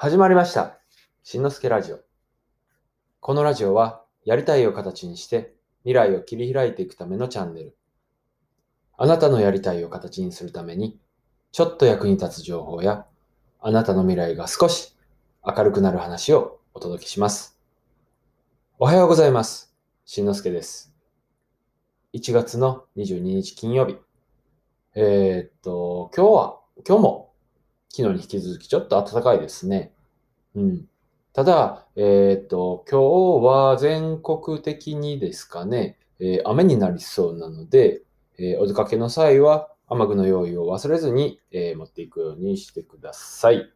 始まりました。しんのすけラジオ。このラジオは、やりたいを形にして、未来を切り開いていくためのチャンネル。あなたのやりたいを形にするために、ちょっと役に立つ情報や、あなたの未来が少し明るくなる話をお届けします。おはようございます。しんのすけです。1月の22日金曜日。えーっと、今日は、今日も昨日に引き続きちょっと暖かいですね。うん。ただ、えーっと、今日は全国的にですかね、えー雨になりそうなので、えーお出かけの際は雨具の用意を忘れずに、え持っていくようにしてください。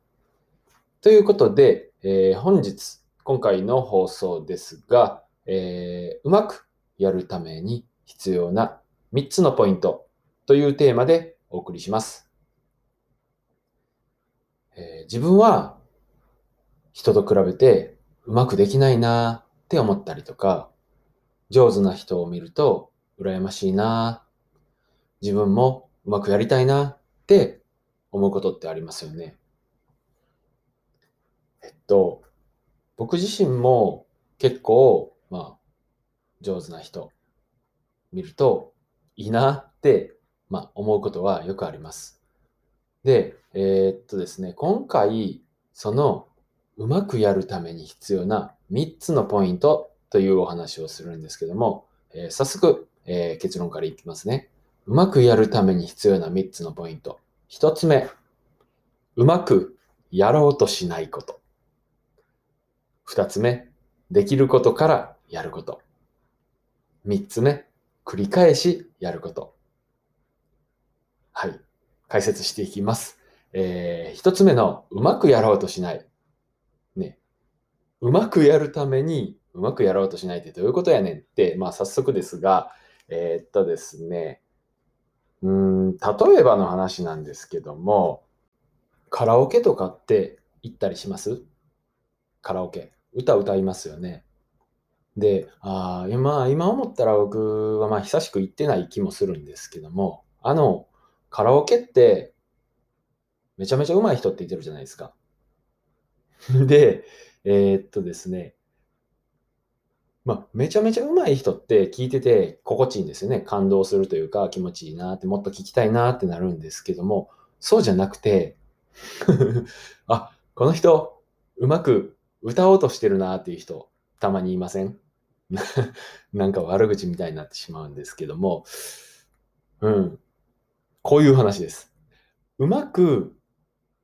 ということで、え本日、今回の放送ですが、えうまくやるために必要な3つのポイントというテーマでお送りします。えー自分は人と比べてうまくできないなって思ったりとか、上手な人を見ると羨ましいな自分もうまくやりたいなって思うことってありますよね。えっと、僕自身も結構、まあ、上手な人見るといいなって、まあ、思うことはよくあります。で、えーっとですね、今回、そのうまくやるために必要な3つのポイントというお話をするんですけども、えー早速、えー結論からいきますね。うまくやるために必要な3つのポイント。1つ目、うまくやろうとしないこと。2つ目、できることからやること。3つ目、繰り返しやること。はい。解説していきます。えー、一つ目の、うまくやろうとしない。ね。うまくやるために、うまくやろうとしないってどういうことやねんって、まあ早速ですが、えーっとですね、うん、例えばの話なんですけども、カラオケとかって行ったりします？カラオケ。歌歌いますよね。で、ああ、今、今思ったら僕はまあ久しく行ってない気もするんですけども、あの、カラオケって、めちゃめちゃ上手い人って言ってるじゃないですか。で、えーっとですね、まあ、めちゃめちゃ上手い人って聞いてて心地いいんですよね。感動するというか気持ちいいなって、もっと聞きたいなってなるんですけども、そうじゃなくて、あ、この人、うまく歌おうとしてるなっていう人、たまにいません？なんか悪口みたいになってしまうんですけども、うん。こういう話です。うまく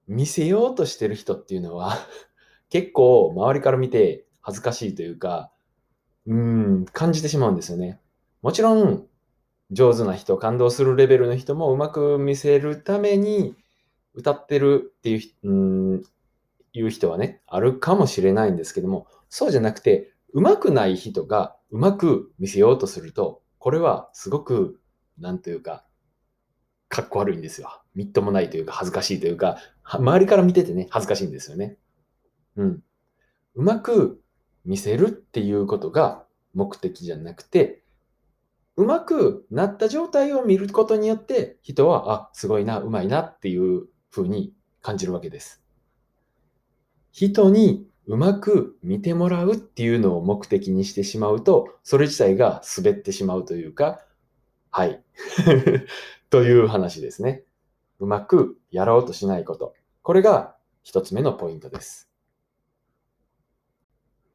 見せようとしてる人っていうのは、結構周りから見て恥ずかしいというか、うん、感じてしまうんですよね。もちろん、上手な人、感動するレベルの人もうまく見せるために歌ってるっていう、うん、いう人はね、あるかもしれないんですけども、そうじゃなくて、うまくない人がうまく見せようとすると、これはすごく、なんというか、かっこ悪いんですよ。みっともないというか、恥ずかしいというか、周りから見ててね、恥ずかしいんですよね。うん。うまく見せるっていうことが目的じゃなくて、うまくなった状態を見ることによって、人は、あ、すごいな、うまいなっていうふうに感じるわけです。人にうまく見てもらうっていうのを目的にしてしまうと、それ自体が滑ってしまうというか、はい。という話ですね。うまくやろうとしないこと。これが一つ目のポイントです。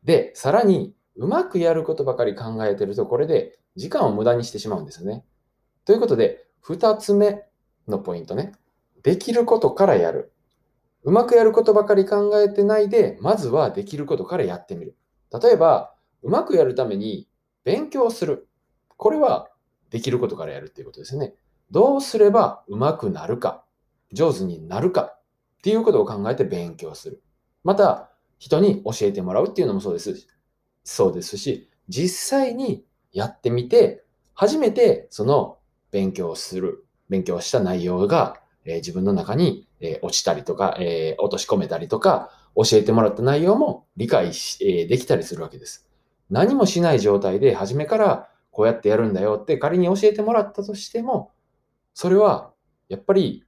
で、さらに、うまくやることばかり考えてると、これで時間を無駄にしてしまうんですよね。ということで、二つ目のポイントね。できることからやる。うまくやることばかり考えてないで、まずはできることからやってみる。例えば、うまくやるために勉強する。これはできることからやるっていうことですね。どうすればうまくなるか、上手になるかっていうことを考えて勉強する。また、人に教えてもらうっていうのもそうです。そうですし、実際にやってみて、初めてその勉強をする、勉強した内容が、えー自分の中に、えー落ちたりとか、えー落とし込めたりとか、教えてもらった内容も理解し、えできたりするわけです。何もしない状態で初めからこうやってやるんだよって仮に教えてもらったとしても、それはやっぱり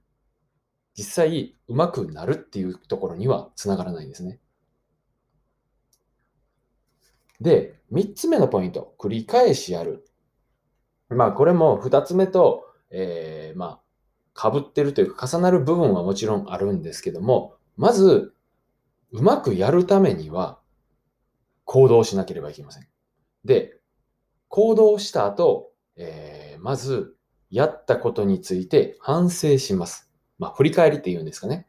実際うまくなるっていうところにはつながらないんですね。で、3つ目のポイント、繰り返しやる。まあ、これも2つ目と、えー、まあ、被ってるというか重なる部分はもちろんあるんですけども、まず、うまくやるためには、行動しなければいけません。で、行動した後、えー、まず、やったことについて反省します。まあ、振り返りって言うんですかね。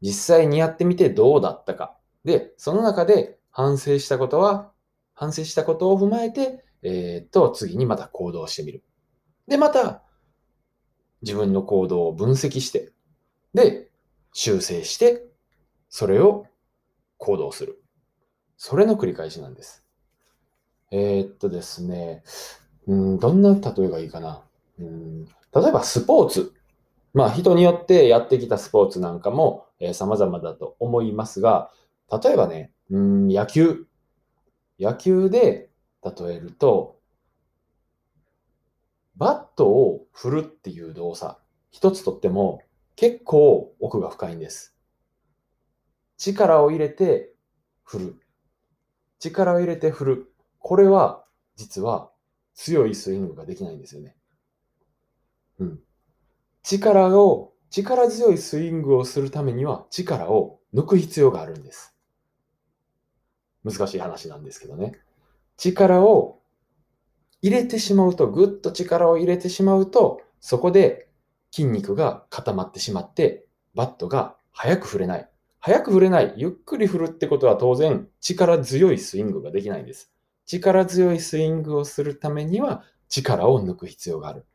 実際にやってみてどうだったか。で、その中で反省したことは反省したことを踏まえて、えー、っと、次にまた行動してみる。で、また、自分の行動を分析して、で、修正して、それを行動する。それの繰り返しなんです。えー、っとですね、うん、どんな例えがいいかな。うん、例えばスポーツ。まあ人によってやってきたスポーツなんかも、えー、様々だと思いますが、例えばね、うん、野球。野球で例えると、バットを振るっていう動作、一つとっても結構奥が深いんです。力を入れて振る。力を入れて振る。これは実は強いスイングができないんですよね。うん。力を、力強いスイングをするためには力を抜く必要があるんです。難しい話なんですけどね。力を入れてしまうと、ぐっと力を入れてしまうと、そこで筋肉が固まってしまって、バットが早く振れない。早く振れない。ゆっくり振るってことは当然力強いスイングができないんです。力強いスイングをするためには力を抜く必要がある。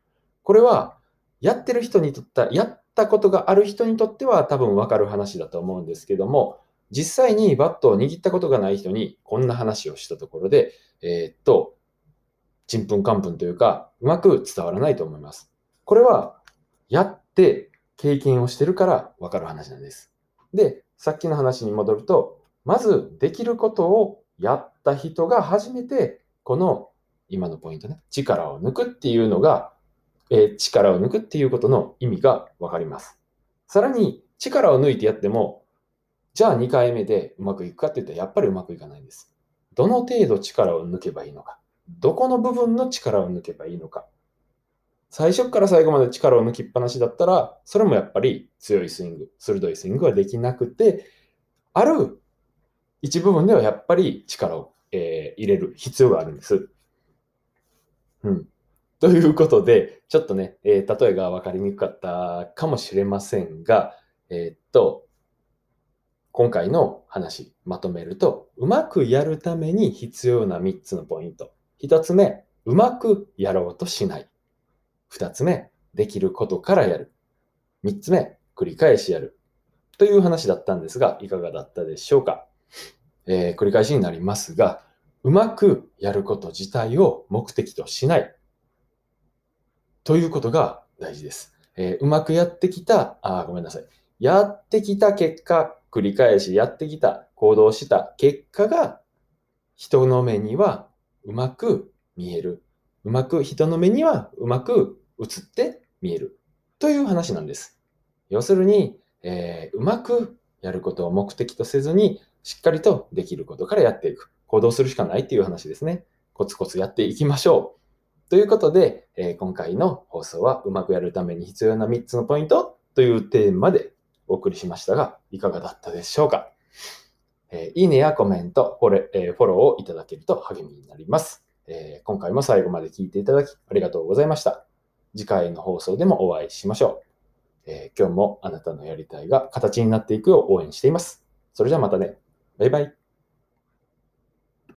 これはやってる人にとっては、やったことがある人にとっては多分わかる話だと思うんですけども、実際にバットを握ったことがない人にこんな話をしたところで、えー、っと、ちんぷんかんぷんというか、うまく伝わらないと思います。これは、やって経験をしてるからわかる話なんです。で、さっきの話に戻ると、まずできることをやった人が初めて、この今のポイントね、力を抜くっていうのが、えー、力を抜くっていうことの意味がわかります。さらに、力を抜いてやっても、じゃあ2回目でうまくいくかって言ったらやっぱりうまくいかないんです。どの程度力を抜けばいいのか。どこの部分の力を抜けばいいのか。最初から最後まで力を抜きっぱなしだったら、それもやっぱり強いスイング、鋭いスイングはできなくて、ある一部分ではやっぱり力を、えー、入れる必要があるんです。うん。ということで、ちょっとね、えー、例えが分かりにくかったかもしれませんが、えー、っと、今回の話、まとめると、うまくやるために必要な3つのポイント。1つ目、うまくやろうとしない。2つ目、できることからやる。3つ目、繰り返しやる。という話だったんですが、いかがだったでしょうか？えー、繰り返しになりますが、うまくやること自体を目的としない。ということが大事です。えー、うまくやってきた、あ、ごめんなさい。やってきた結果、繰り返しやってきた、行動した結果が、人の目にはうまく見える。うまく、人の目にはうまく映って見える。という話なんです。要するに、えー、うまくやることを目的とせずに、しっかりとできることからやっていく。行動するしかないっていう話ですね。コツコツやっていきましょう。ということで、えー、今回の放送はうまくやるために必要な3つのポイントというテーマでお送りしましたが、いかがだったでしょうか？えー、いいねやコメント、フォレ、えー、フォローをいただけると励みになります、えー、今回も最後まで聞いていただきありがとうございました。次回の放送でもお会いしましょう。え今日もあなたのやりたいが形になっていくよう応援しています。それじゃあまたね。バイバイ。